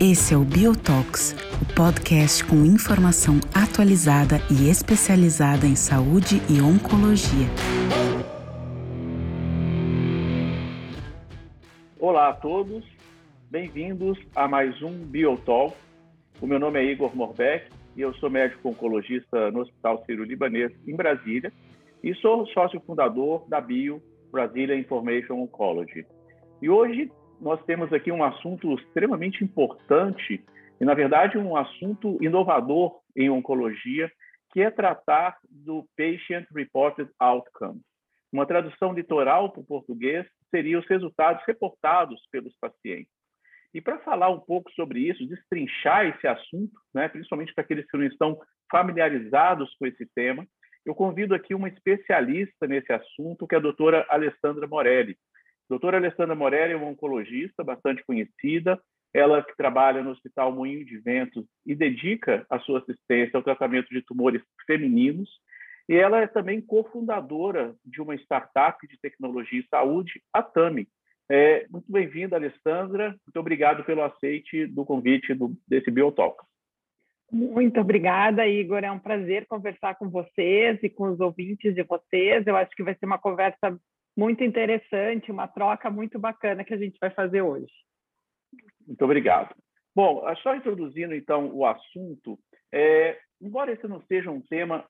Esse é o Biotox, o podcast com informação atualizada e especializada em saúde e oncologia. Olá a todos, bem-vindos a mais um Biotalk. O meu nome é Igor Morbeck e eu sou médico oncologista no Hospital Sírio-Libanês em Brasília e sou sócio fundador da Bio Brasília Information Oncology. E hoje nós temos aqui um assunto extremamente importante e, na verdade, um assunto inovador em oncologia, que é tratar do Patient Reported Outcome. Uma tradução litoral para o português seria os resultados reportados pelos pacientes. E para falar um pouco sobre isso, destrinchar esse assunto, né, principalmente para aqueles que não estão familiarizados com esse tema, eu convido aqui uma especialista nesse assunto, que é a doutora Alessandra Morelli. Doutora Alessandra Morelli é uma oncologista bastante conhecida, ela que trabalha no Hospital Moinho de Ventos e dedica a sua assistência ao tratamento de tumores femininos, e ela é também cofundadora de uma startup de tecnologia e saúde, a TAMI. É, muito bem-vinda, Alessandra. Muito obrigado pelo aceite do convite do, desse Biotalk. Muito obrigada, Igor. É um prazer conversar com vocês e com os ouvintes de vocês. Eu acho que vai ser uma conversa muito interessante, uma troca muito bacana que a gente vai fazer hoje. Muito obrigado. Bom, só introduzindo então o assunto, é, embora esse não seja um tema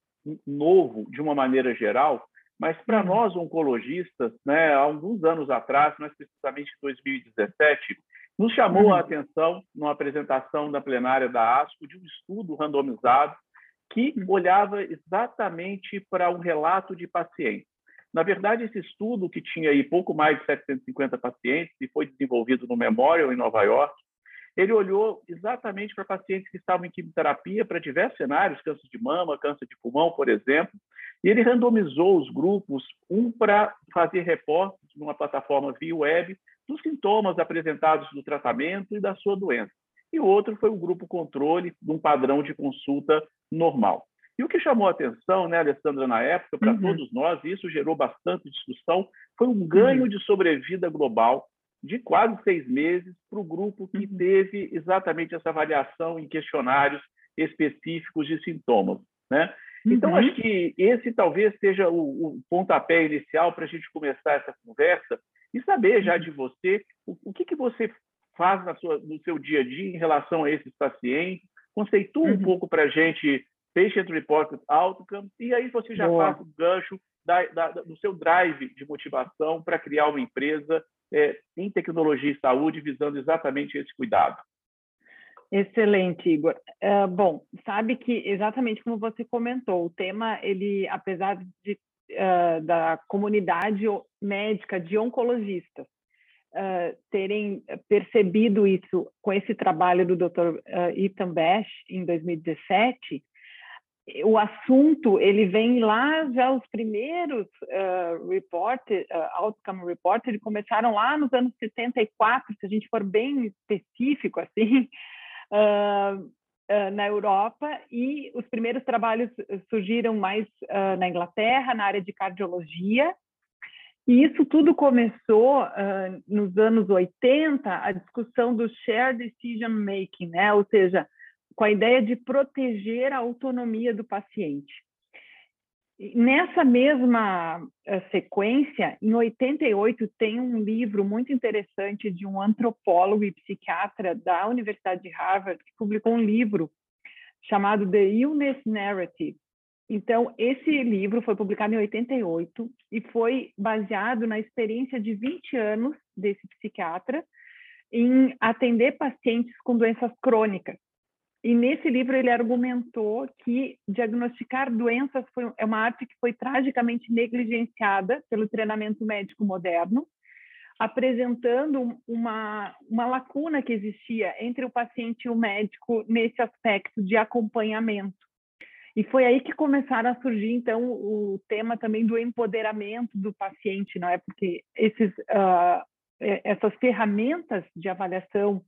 novo de uma maneira geral, mas para uhum. nós oncologistas, né, há alguns anos atrás, mais precisamente em 2017, nos chamou uhum. a atenção, numa apresentação da plenária da ASCO, de um estudo randomizado que uhum. olhava exatamente para um relato de pacientes. Na verdade, esse estudo, que tinha aí pouco mais de 750 pacientes e foi desenvolvido no Memorial, em Nova York, ele olhou exatamente para pacientes que estavam em quimioterapia para diversos cenários, câncer de mama, câncer de pulmão, por exemplo, e ele randomizou os grupos, um para fazer reportes numa plataforma via web dos sintomas apresentados do tratamento e da sua doença, e o outro foi o grupo controle de um padrão de consulta normal. E o que chamou a atenção, né, Alessandra, na época, para uhum. todos nós, e isso gerou bastante discussão, foi um ganho uhum. de sobrevida global de quase seis meses para o grupo que uhum. teve exatamente essa avaliação em questionários específicos de sintomas. Né? Então, uhum. acho que esse talvez seja o, o pontapé inicial para a gente começar essa conversa e saber já de você o, o que, que você faz na sua, no seu dia a dia em relação a esses pacientes. Conceitua um uhum. pouco para a gente Patient Reported Outcome, e aí você já Boa. faz o gancho da, da, do seu drive de motivação para criar uma empresa é, em tecnologia e saúde, visando exatamente esse cuidado. Excelente, Igor. Uh, bom, sabe que exatamente como você comentou, o tema, ele, apesar de, uh, da comunidade médica de oncologistas uh, terem percebido isso com esse trabalho do Dr. Ethan Bash em 2017, o assunto ele vem lá já os primeiros uh, report, uh, outcome report, eles começaram lá nos anos 74, se a gente for bem específico assim, uh, uh, na Europa e os primeiros trabalhos surgiram mais uh, na Inglaterra na área de cardiologia e isso tudo começou nos anos 80 a discussão do shared decision making, né? Ou seja, com a ideia de proteger a autonomia do paciente. Nessa mesma eh, sequência, em 88, tem um livro muito interessante de um antropólogo e psiquiatra da Universidade de Harvard, que publicou um livro chamado The Illness Narrative. Então, esse livro foi publicado em 88 e foi baseado na experiência de 20 anos desse psiquiatra em atender pacientes com doenças crônicas. E nesse livro ele argumentou que diagnosticar doenças foi, é uma arte que foi tragicamente negligenciada pelo treinamento médico moderno, apresentando uma, uma lacuna que existia entre o paciente e o médico nesse aspecto de acompanhamento. E foi aí que começaram a surgir, então, o tema também do empoderamento do paciente, não é? Porque esses, uh, essas ferramentas de avaliação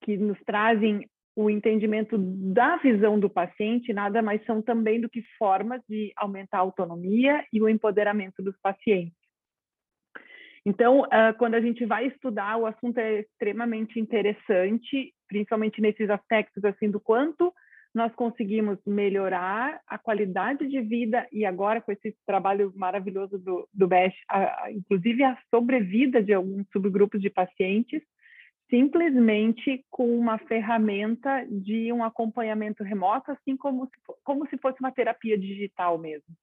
que nos trazem o entendimento da visão do paciente nada mais são também do que formas de aumentar a autonomia e o empoderamento dos pacientes. Então, uh, quando a gente vai estudar, o assunto é extremamente interessante, principalmente nesses aspectos assim do quanto nós conseguimos melhorar a qualidade de vida e agora com esse trabalho maravilhoso do, do BESH, a, a, inclusive a sobrevida de alguns subgrupos de pacientes, simplesmente com uma ferramenta de um acompanhamento remoto, assim como se, como se fosse uma terapia digital mesmo.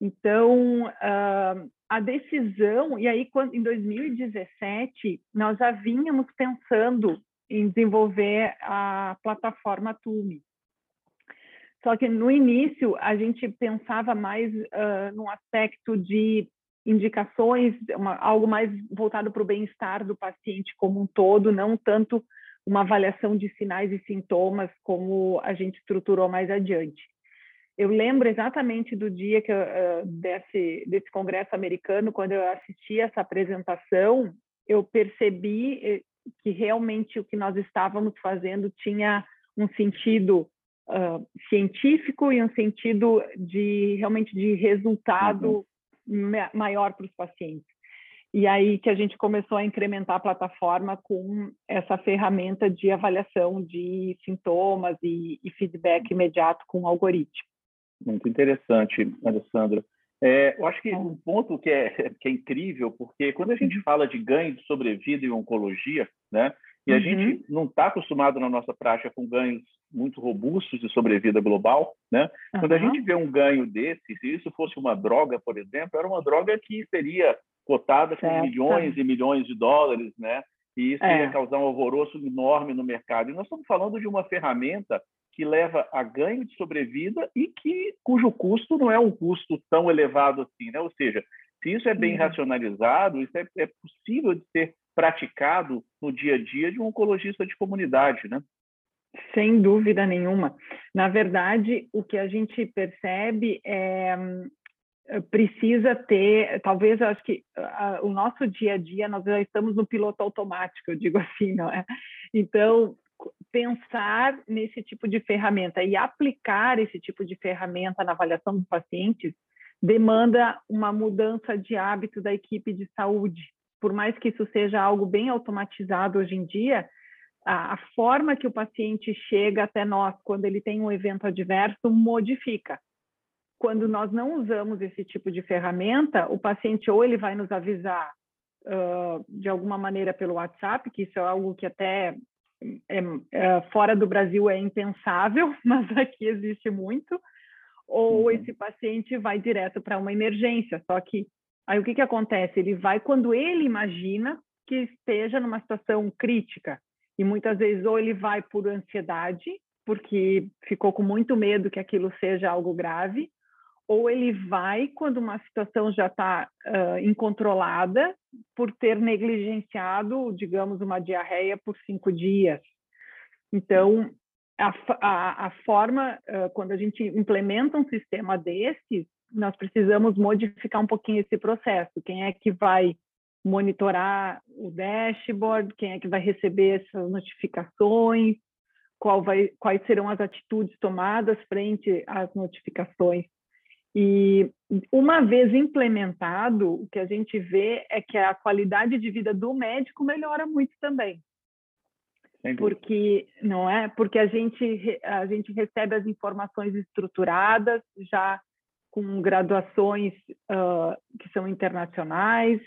Então, uh, a decisão, e aí quando, em 2017, nós já vínhamos pensando em desenvolver a plataforma Tume. Só que no início a gente pensava mais uh, aspecto de indicações, uma, algo mais voltado para o bem-estar do paciente como um todo, não tanto uma avaliação de sinais e sintomas como a gente estruturou mais adiante. Eu lembro exatamente do dia que uh, desse, desse congresso americano, quando eu assisti essa apresentação, eu percebi eh, que realmente o que nós estávamos fazendo tinha um sentido uh, científico e um sentido de realmente de resultado uhum. Maior para os pacientes. E aí que a gente começou a incrementar a plataforma com essa ferramenta de avaliação de sintomas e, e feedback imediato com o algoritmo. Muito interessante, Alessandra. É, eu acho que um ponto que é, que é incrível, porque quando a gente uhum. fala de ganho de sobrevida em oncologia, né, e a uhum. gente não está acostumado na nossa prática com ganhos muito robustos de sobrevida global, né? Uhum. Quando a gente vê um ganho desse, se isso fosse uma droga, por exemplo, era uma droga que seria cotada com certo. milhões e milhões de dólares, né? E isso é. ia causar um alvoroço enorme no mercado. E nós estamos falando de uma ferramenta que leva a ganho de sobrevida e que cujo custo não é um custo tão elevado assim, né? Ou seja, se isso é bem uhum. racionalizado, isso é, é possível de ser praticado no dia a dia de um oncologista de comunidade, né? Sem dúvida nenhuma. Na verdade, o que a gente percebe é precisa ter, talvez eu acho que o nosso dia a dia nós já estamos no piloto automático, eu digo assim, não é? Então, pensar nesse tipo de ferramenta e aplicar esse tipo de ferramenta na avaliação dos pacientes demanda uma mudança de hábito da equipe de saúde. Por mais que isso seja algo bem automatizado hoje em dia, a, a forma que o paciente chega até nós quando ele tem um evento adverso modifica. Quando nós não usamos esse tipo de ferramenta, o paciente ou ele vai nos avisar uh, de alguma maneira pelo WhatsApp, que isso é algo que até é, é, fora do Brasil é impensável, mas aqui existe muito, ou uhum. esse paciente vai direto para uma emergência. Só que aí o que, que acontece? Ele vai quando ele imagina que esteja numa situação crítica. E muitas vezes ou ele vai por ansiedade, porque ficou com muito medo que aquilo seja algo grave, ou ele vai quando uma situação já está uh, incontrolada por ter negligenciado, digamos, uma diarreia por cinco dias. Então, a, a, a forma, uh, quando a gente implementa um sistema desses, nós precisamos modificar um pouquinho esse processo. Quem é que vai monitorar o dashboard, quem é que vai receber essas notificações, qual vai, quais serão as atitudes tomadas frente às notificações. E uma vez implementado, o que a gente vê é que a qualidade de vida do médico melhora muito também. Porque não é? Porque a gente a gente recebe as informações estruturadas, já com graduações uh, que são internacionais,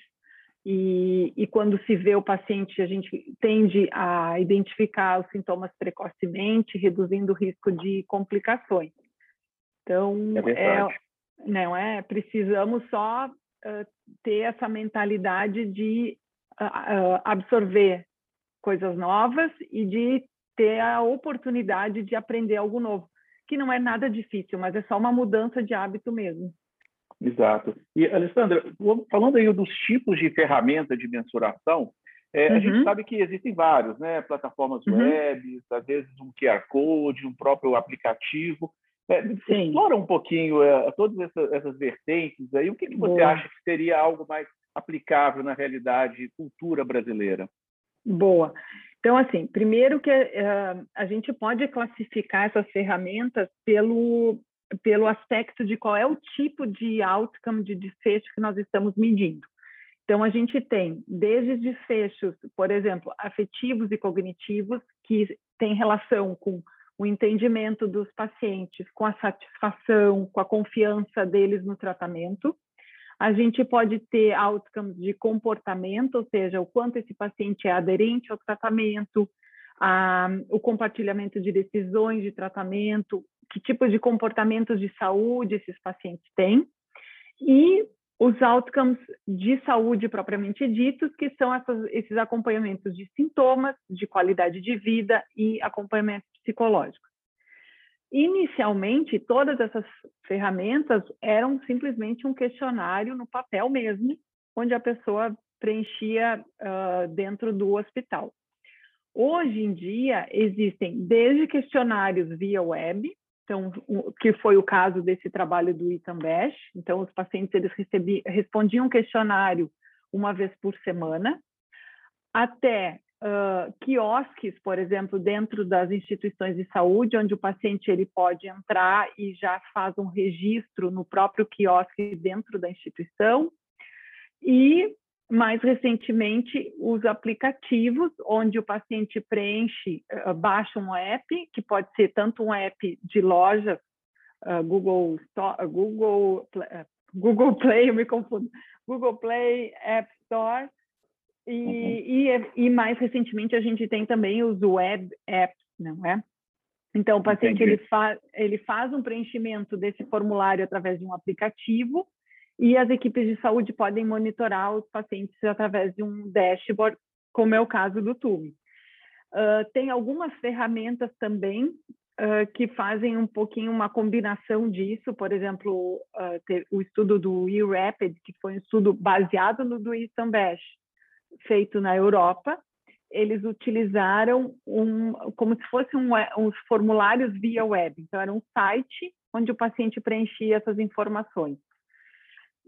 e, e, quando se vê o paciente, a gente tende a identificar os sintomas precocemente, reduzindo o risco de complicações. Então, é, não é? Precisamos só uh, ter essa mentalidade de uh, absorver coisas novas e de ter a oportunidade de aprender algo novo, que não é nada difícil, mas é só uma mudança de hábito mesmo. Exato. E, Alessandra, falando aí dos tipos de ferramenta de mensuração, é, uhum. a gente uhum. sabe que existem vários, né? Plataformas uhum. web, às vezes um QR Code, um próprio aplicativo. É, explora um pouquinho é, todas essas, essas, vertentes aí. O que, que você Boa. acha que seria algo mais aplicável na realidade cultura brasileira? Boa. Então, assim, primeiro que uh, a gente pode classificar essas ferramentas pelo, pelo aspecto de qual é o tipo de outcome, de desfecho que nós estamos medindo. Então, a gente tem desde desfechos, por exemplo, afetivos e cognitivos, que têm relação com o entendimento dos pacientes, com a satisfação, com a confiança deles no tratamento. A gente pode ter outcomes de comportamento, ou seja, o quanto esse paciente é aderente ao tratamento, a, o compartilhamento de decisões de tratamento, que tipo de comportamentos de saúde esses pacientes têm, e os outcomes de saúde propriamente ditos, que são essas, esses acompanhamentos de sintomas, de qualidade de vida e acompanhamento psicológico. Inicialmente, todas essas ferramentas eram simplesmente um questionário no papel mesmo, onde a pessoa preenchia uh, dentro do hospital. Hoje em dia, existem desde questionários via web, então, que foi o caso desse trabalho do Bash. Então, os pacientes eles respondiam um questionário uma vez por semana, até uh, quiosques, por exemplo, dentro das instituições de saúde, onde o paciente ele pode entrar e já faz um registro no próprio quiosque dentro da instituição. E mais recentemente, os aplicativos, onde o paciente preenche, uh, baixa um app, que pode ser tanto um app de loja, uh, Google, Store, Google, Google Play, eu me confundo, Google Play, App Store, e, uhum. e, e, mais recentemente a gente tem também os web apps, não é? Então, o paciente ele, fa ele faz um preenchimento desse formulário através de um aplicativo, e as equipes de saúde podem monitorar os pacientes através de um dashboard, como é o caso do TUME. Uh, tem algumas ferramentas também uh, que fazem um pouquinho uma combinação disso, por exemplo, uh, o estudo do eRapid, que foi um estudo baseado no do Bash, feito na Europa, eles utilizaram um, como se fossem um, uns formulários via web. Então, era um site onde o paciente preenchia essas informações.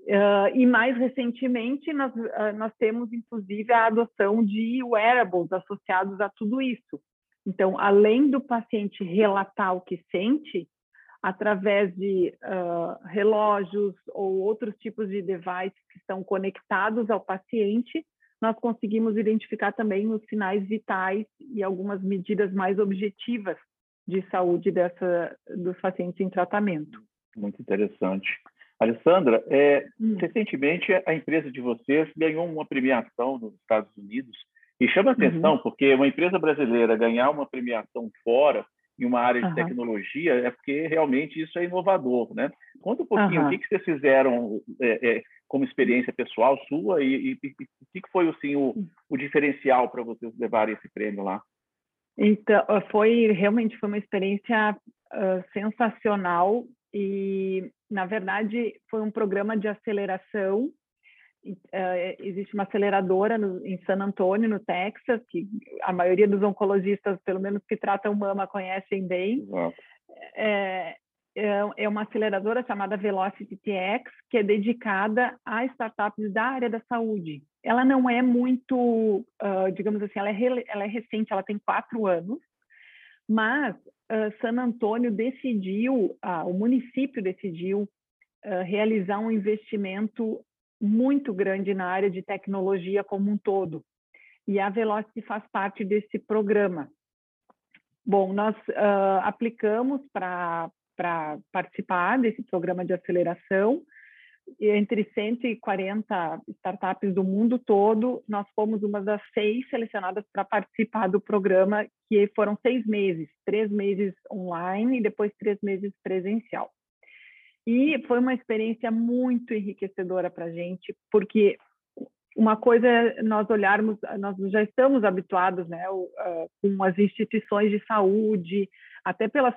Uh, e mais recentemente, nós, uh, nós temos inclusive a adoção de wearables associados a tudo isso. Então, além do paciente relatar o que sente, através de uh, relógios ou outros tipos de devices que estão conectados ao paciente, nós conseguimos identificar também os sinais vitais e algumas medidas mais objetivas de saúde dessa, dos pacientes em tratamento. Muito interessante. Alessandra, é, hum. recentemente a empresa de vocês ganhou uma premiação nos Estados Unidos e chama atenção uhum. porque uma empresa brasileira ganhar uma premiação fora em uma área de uhum. tecnologia é porque realmente isso é inovador, né? Conta um pouquinho uhum. o que, que vocês fizeram é, é, como experiência pessoal sua e, o que, foi assim, o, hum. o diferencial para vocês levarem esse prêmio lá? Então, foi realmente foi uma experiência uh, sensacional e, na verdade, foi um programa de aceleração. Uh, existe uma aceleradora no, em San Antônio, no Texas, que a maioria dos oncologistas, pelo menos que tratam mama, conhecem bem. É, é, é uma aceleradora chamada Velocity TX, que é dedicada a startups da área da saúde. Ela não é muito, uh, digamos assim, ela é, ela é recente, ela tem quatro anos, mas uh, San Antônio decidiu, uh, o município decidiu realizar um investimento muito grande na área de tecnologia como um todo. E a Velocity faz parte desse programa. Bom, nós aplicamos para participar desse programa de aceleração entre 140 startups do mundo todo, nós fomos uma das seis selecionadas para participar do programa, que foram seis meses, três meses online e depois três meses presencial. E foi uma experiência muito enriquecedora para a gente, porque uma coisa é nós olharmos, nós já estamos habituados né, com as instituições de saúde, até pelas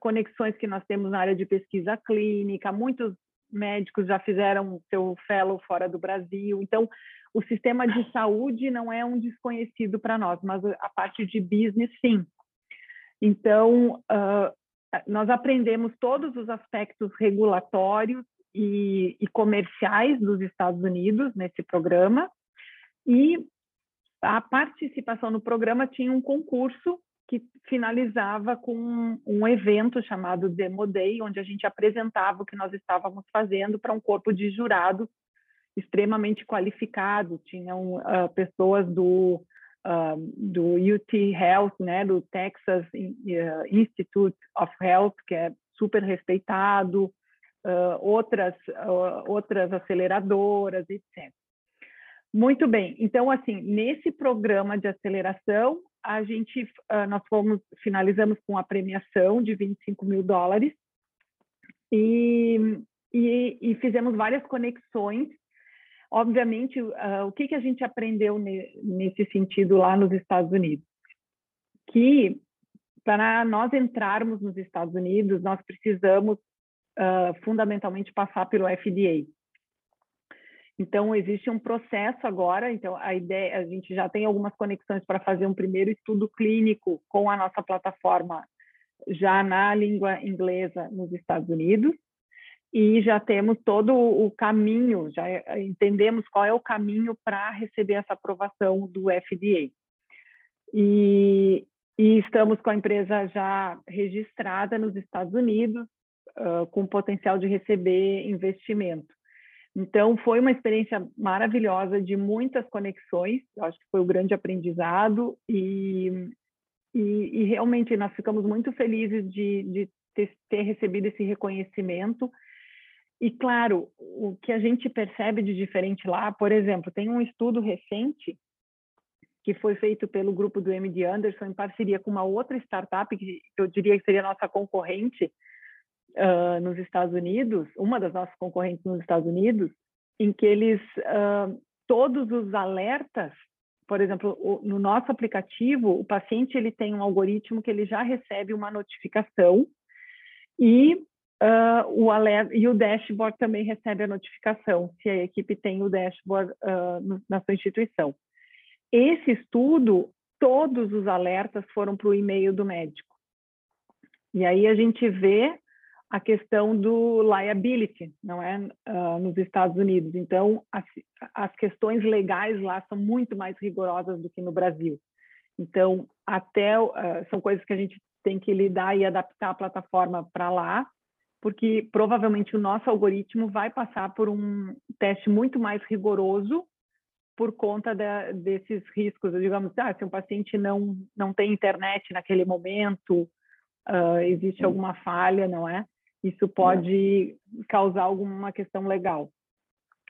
conexões que nós temos na área de pesquisa clínica, muitos médicos já fizeram seu fellow fora do Brasil. Então, o sistema de saúde não é um desconhecido para nós, mas a parte de business, sim. Então, uh, nós aprendemos todos os aspectos regulatórios e, e comerciais dos Estados Unidos nesse programa, e a participação no programa tinha um concurso que finalizava com um evento chamado Demo Day, onde a gente apresentava o que nós estávamos fazendo para um corpo de jurados extremamente qualificados, tinham uh, pessoas do, uh, do UT Health, né, do Texas Institute of Health, que é super respeitado, outras, outras aceleradoras, etc. Muito bem. Então, assim, nesse programa de aceleração, a gente, uh, nós fomos, finalizamos com a premiação de 25 mil dólares e, e, e fizemos várias conexões. Obviamente, uh, o que, que a gente aprendeu ne, nesse sentido lá nos Estados Unidos? Que para nós entrarmos nos Estados Unidos, nós precisamos uh, fundamentalmente passar pelo FDA. Então, existe um processo agora, então a ideia, a gente já tem algumas conexões para fazer um primeiro estudo clínico com a nossa plataforma já na língua inglesa nos Estados Unidos, e já temos todo o caminho, já entendemos qual é o caminho para receber essa aprovação do FDA. E, e, estamos com a empresa já registrada nos Estados Unidos, uh, com potencial de receber investimento. Então, foi uma experiência maravilhosa, de muitas conexões, eu acho que foi o um grande aprendizado, e, e, e, realmente nós ficamos muito felizes de, de ter, ter recebido esse reconhecimento. E, claro, o que a gente percebe de diferente lá, por exemplo, tem um estudo recente que foi feito pelo grupo do MD Anderson em parceria com uma outra startup que eu diria que seria nossa concorrente, uh, nos Estados Unidos, uma das nossas concorrentes nos Estados Unidos, em que eles, uh, todos os alertas, por exemplo, o, no nosso aplicativo, o paciente ele tem um algoritmo que ele já recebe uma notificação e uh, o alerta, e o dashboard também recebe a notificação, se a equipe tem o dashboard no, na sua instituição. Esse estudo, todos os alertas foram para o e-mail do médico. E aí a gente vê a questão do liability, não é, uh, nos Estados Unidos. Então, as, as, questões legais lá são muito mais rigorosas do que no Brasil. Então, até uh, são coisas que a gente tem que lidar e adaptar a plataforma para lá, porque provavelmente o nosso algoritmo vai passar por um teste muito mais rigoroso por conta da, desses riscos. Digamos, ah, se um paciente não não tem internet naquele momento, uh, existe alguma falha, não é? isso pode causar alguma questão legal.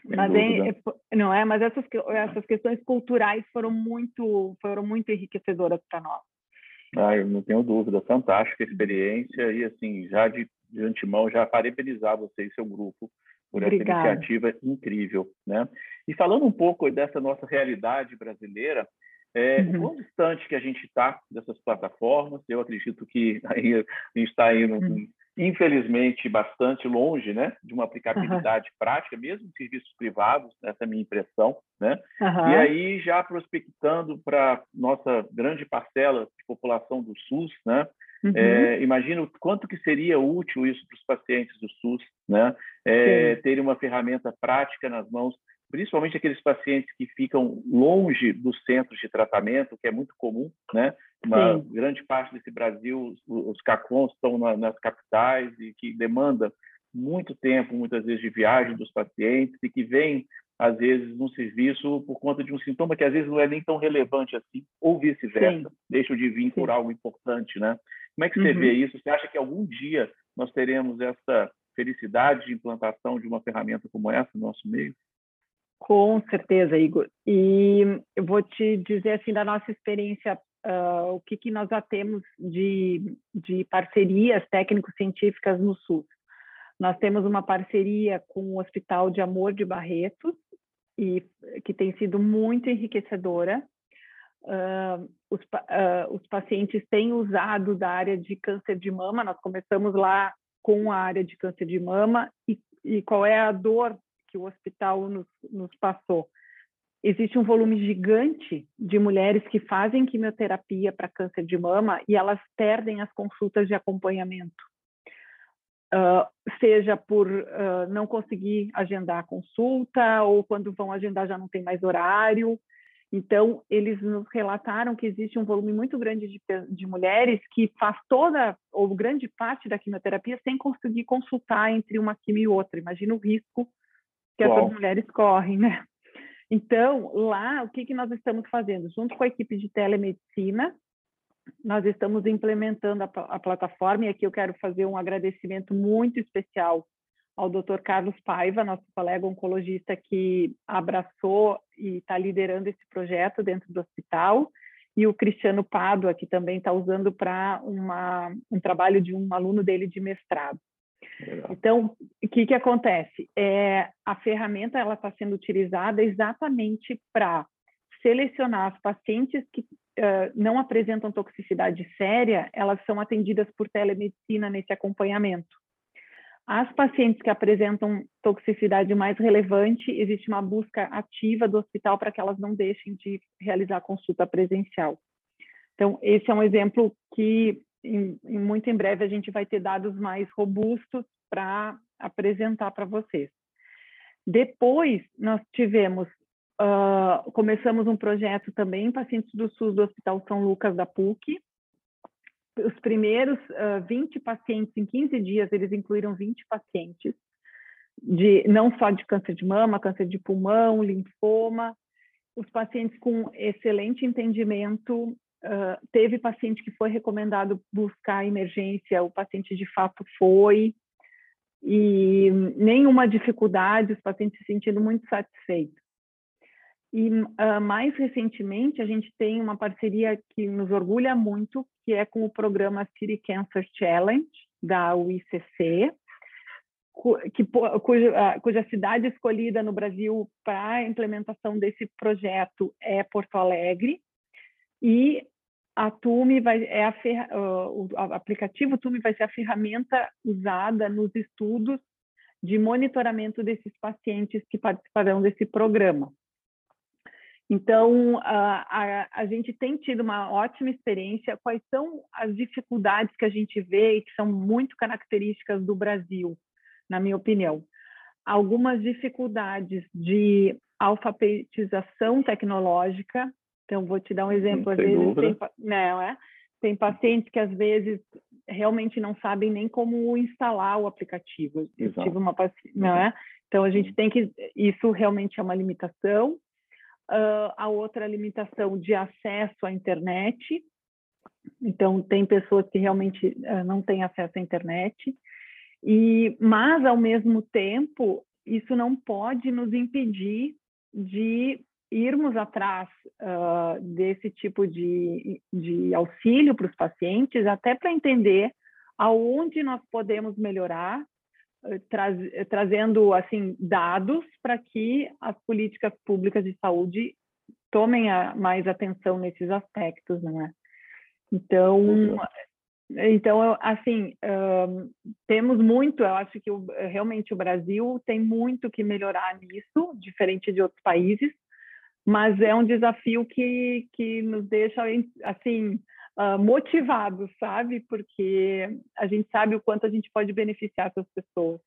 mas é, é, não é, mas essas essas questões culturais foram muito foram muito enriquecedoras para nós. Ah, eu não tenho dúvida, fantástica experiência e assim já de, de antemão já parabenizar você e seu grupo por Obrigada. essa iniciativa incrível, né? E falando um pouco dessa nossa realidade brasileira, é, uhum. o quão distante que a gente está dessas plataformas? Eu acredito que aí a gente está aí no, uhum infelizmente, bastante longe né, de uma aplicabilidade uhum. prática, mesmo em serviços privados, essa é a minha impressão. Né? Uhum. E aí, já prospectando para nossa grande parcela de população do SUS, né, uhum. é, imagino quanto que seria útil isso para os pacientes do SUS, né, é, terem uma ferramenta prática nas mãos principalmente aqueles pacientes que ficam longe dos centros de tratamento, que é muito comum, né? Uma Sim. grande parte desse Brasil, os CACONs estão na, nas capitais e que demanda muito tempo, muitas vezes, de viagem dos pacientes e que vem, às vezes, no serviço por conta de um sintoma que, às vezes, não é nem tão relevante assim, ou vice-versa, deixam de vir por Sim. algo importante, né? Como é que você uhum. vê isso? Você acha que algum dia nós teremos essa felicidade de implantação de uma ferramenta como essa no nosso meio? Com certeza, Igor. E eu vou te dizer assim da nossa experiência, uh, o que, que nós já temos de, de parcerias técnico-científicas no SUS. Nós temos uma parceria com o Hospital de Amor de Barretos, e que tem sido muito enriquecedora. Uh, os, uh, os pacientes têm usado da área de câncer de mama, nós começamos lá com a área de câncer de mama, e, e qual é a dor que o hospital nos, nos passou. Existe um volume gigante de mulheres que fazem quimioterapia para câncer de mama e elas perdem as consultas de acompanhamento. Uh, seja por uh, não conseguir agendar a consulta, ou quando vão agendar já não tem mais horário. Então, eles nos relataram que existe um volume muito grande de, de mulheres que faz toda, ou grande parte da quimioterapia sem conseguir consultar entre uma quimio e outra. Imagina o risco que Uau. essas mulheres correm, né? Então, lá, o que, que nós estamos fazendo? Junto com a equipe de telemedicina, nós estamos implementando a, a plataforma, e aqui eu quero fazer um agradecimento muito especial ao Dr. Carlos Paiva, nosso colega oncologista que abraçou e está liderando esse projeto dentro do hospital, e o Cristiano Pádua, que também está usando para um trabalho de um aluno dele de mestrado. Legal. Então, o que, que acontece? É, a ferramenta ela está sendo utilizada exatamente para selecionar as pacientes que uh, não apresentam toxicidade séria, elas são atendidas por telemedicina nesse acompanhamento. As pacientes que apresentam toxicidade mais relevante, existe uma busca ativa do hospital para que elas não deixem de realizar consulta presencial. Então, esse é um exemplo que em, em, muito em breve a gente vai ter dados mais robustos para apresentar para vocês. Depois, nós tivemos, uh, começamos um projeto também em pacientes do SUS do Hospital São Lucas da PUC. Os primeiros uh, 20 pacientes, em 15 dias, eles incluíram 20 pacientes, de, não só de câncer de mama, câncer de pulmão, linfoma, os pacientes com excelente entendimento Teve paciente que foi recomendado buscar emergência, o paciente de fato foi, e nenhuma dificuldade, os pacientes se sentindo muito satisfeitos. E uh, mais recentemente, a gente tem uma parceria que nos orgulha muito, que é com o programa City Cancer Challenge, da UICC, que, cuja, cuja cidade escolhida no Brasil para a implementação desse projeto é Porto Alegre, e a Tume vai é a, fer, uh, o aplicativo Tume vai ser a ferramenta usada nos estudos de monitoramento desses pacientes que participarão desse programa. Então, a, a, a, gente tem tido uma ótima experiência. Quais são as dificuldades que a gente vê e que são muito características do Brasil, na minha opinião? Algumas dificuldades de alfabetização tecnológica, então, vou te dar um exemplo. Às vezes tem, não, é? tem pacientes que às vezes realmente não sabem nem como instalar o aplicativo. Eu tive uma paciente, não é? Então a gente tem que isso realmente é uma limitação. Uh, a outra limitação de acesso à internet. Então tem pessoas que realmente uh, não têm acesso à internet. E mas ao mesmo tempo isso não pode nos impedir de irmos atrás uh, desse tipo de, de auxílio para os pacientes, até para entender aonde nós podemos melhorar, uh, trazendo assim dados para que as políticas públicas de saúde tomem a, mais atenção nesses aspectos, não é? Então, então assim, uh, temos muito, eu acho que o, realmente o Brasil tem muito que melhorar nisso, diferente de outros países, mas é um desafio que, que nos deixa assim uh, motivados, sabe? Porque a gente sabe o quanto a gente pode beneficiar essas pessoas.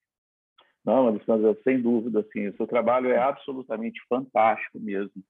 Não, Alessandra, sem dúvida, assim, o seu trabalho é absolutamente fantástico mesmo.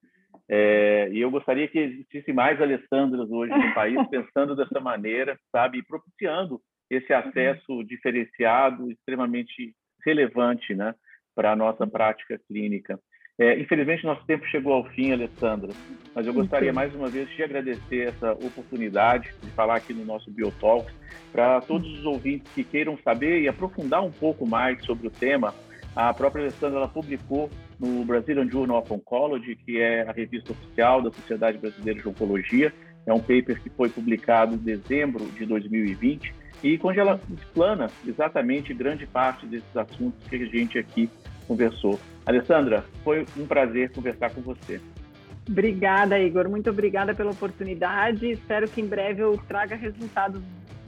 É, e eu gostaria que existisse mais Alessandras hoje no país pensando dessa maneira, sabe, e propiciando esse uhum. acesso diferenciado, extremamente relevante, né, para a nossa prática clínica. É, infelizmente, nosso tempo chegou ao fim, Alessandra, mas eu gostaria mais uma vez de agradecer essa oportunidade de falar aqui no nosso Biotalks. Para todos os ouvintes que queiram saber e aprofundar um pouco mais sobre o tema, a própria Alessandra publicou no Brazilian Journal of Oncology, que é a revista oficial da Sociedade Brasileira de Oncologia. É um paper que foi publicado em dezembro de 2020 e onde ela explana exatamente grande parte desses assuntos que a gente aqui conversou. Alessandra, foi um prazer conversar com você. Obrigada, Igor. Muito obrigada pela oportunidade. Espero que em breve eu traga resultados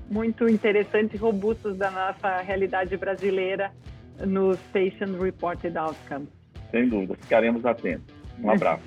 muito interessantes e robustos da nossa realidade brasileira nos Patient Reported Outcomes. Sem dúvida, ficaremos atentos. Um abraço.